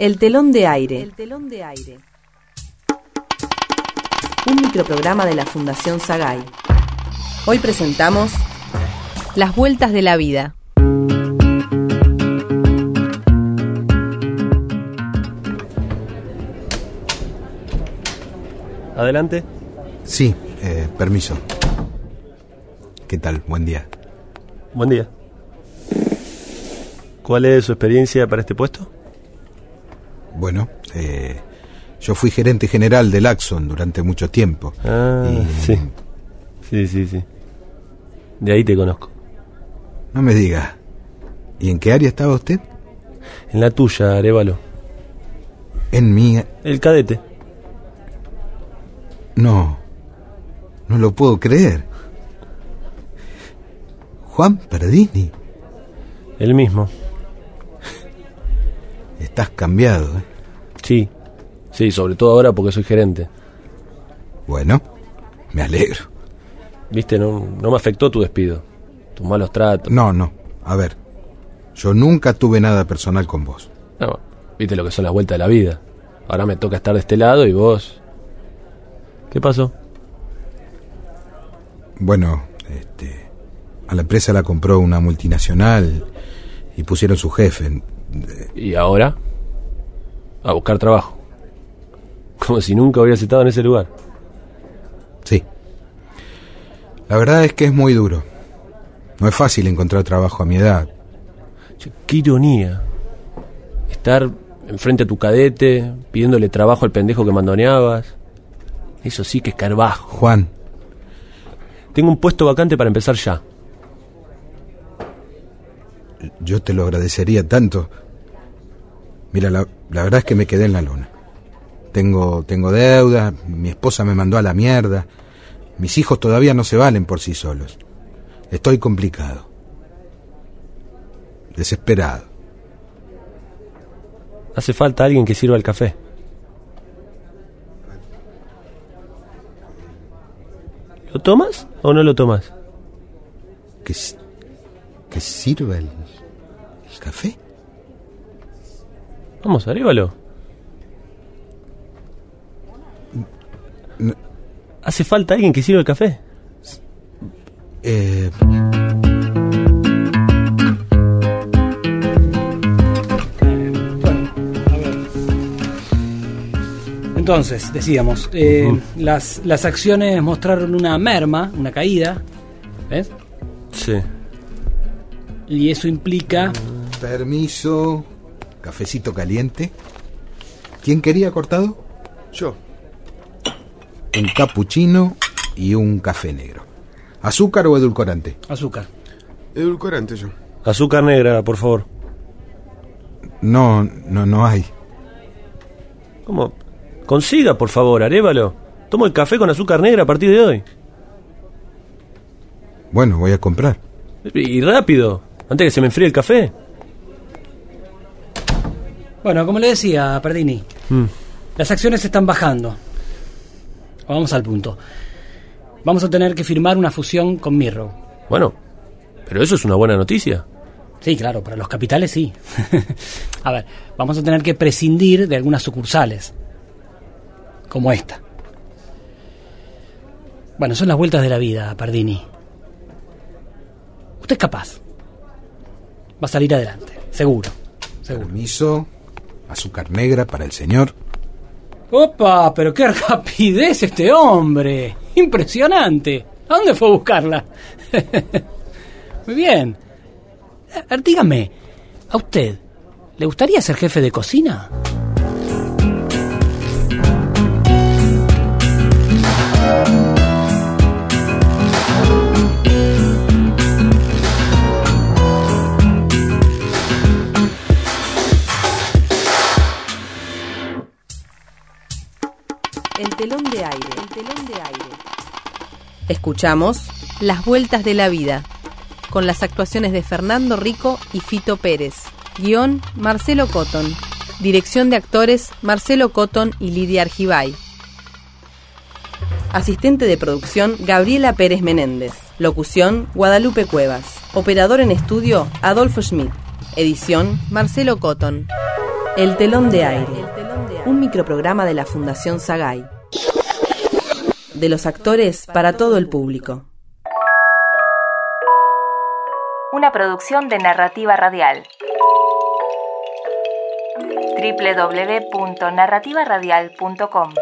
El telón de aire. El telón de aire. Un microprograma de la Fundación Sagay. Hoy presentamos Las vueltas de la vida. Adelante. Sí, eh, permiso. ¿Qué tal? Buen día. Buen día. ¿Cuál es su experiencia para este puesto? Bueno, eh, yo fui gerente general del Axon durante mucho tiempo. Ah, Y- sí. Sí, sí, sí. De ahí te conozco. No me diga. ¿Y en qué área estaba usted? En la tuya, Arevalo. En mi... El cadete. No. No lo puedo creer. Juan Perdini. El mismo. Estás cambiado, ¿eh? Sí. Sí, sobre todo ahora porque soy gerente. Bueno, me alegro. Viste, no, no me afectó tu despido. Tus malos tratos. No, no. A ver. Yo nunca tuve nada personal con vos. No, viste lo que son las vueltas de la vida. Ahora me toca estar de este lado y vos. ¿Qué pasó? Bueno, este, a la empresa la compró una multinacional y pusieron su jefe. ¿Y ahora? A buscar trabajo. Como si nunca hubieras estado en ese lugar. Sí. La verdad es que es muy duro. No es fácil encontrar trabajo a mi edad. Qué ironía. Estar enfrente a tu cadete, pidiéndole trabajo al pendejo que mandoneabas. Eso sí que es carbajo. Juan, Tengo un puesto vacante para empezar ya. yo te lo agradecería tanto. Mira, la, la verdad es que me quedé en la lona. Tengo, tengo deudas, mi esposa me mandó a la mierda. Mis hijos todavía no se valen por sí solos. Estoy complicado. Desesperado. Hace falta alguien que sirva el café. ¿Lo tomas o no lo tomas? ¿Que, que sirva el, el café? Vamos, arévalo. Hace falta alguien que sirva el café. Eh, Entonces, decíamos, eh, las, las acciones mostraron una merma, una caída, ¿ves? Sí. Y eso implica... permiso. Cafecito caliente. ¿Quién quería cortado? Yo. Un cappuccino y un café negro. ¿Azúcar o edulcorante? Azúcar. Edulcorante yo. Azúcar negra, por favor. No, no, no hay. ¿Cómo? Consiga, por favor, arévalo. Tomo el café con azúcar negra a partir de hoy. Bueno, voy a comprar. Y rápido, antes que se me enfríe el café. Bueno, como le decía Perdini, Mm. las acciones están bajando. Vamos al punto. Vamos a tener que firmar una fusión con Mirro. Bueno, pero eso es una buena noticia. Sí, claro, para los capitales sí. a ver, vamos a tener que prescindir de algunas sucursales. Como esta. Bueno, son las vueltas de la vida, Pardini. Usted es capaz. Va a salir adelante, seguro. Seguro. Permiso. Azúcar negra para el señor. ¡Opa! Pero qué rapidez este hombre. Impresionante. ¿A dónde fue a buscarla? Muy bien. A dígame, ¿a usted le gustaría ser jefe de cocina? El telón de aire. El telón de aire. Escuchamos Las vueltas de la vida, con las actuaciones de Fernando Rico y Fito Pérez. Guión Marcelo Cotton. Dirección de actores Marcelo Cotton y Lidia Argibay. Asistente de producción Gabriela Pérez Menéndez. Locución Guadalupe Cuevas. Operador en estudio Adolfo Schmidt. Edición Marcelo Cotton. El telón de aire. Un microprograma de la Fundación Sagay. De los actores para todo el público. Una producción de narrativa radial. www.narrativaradial.com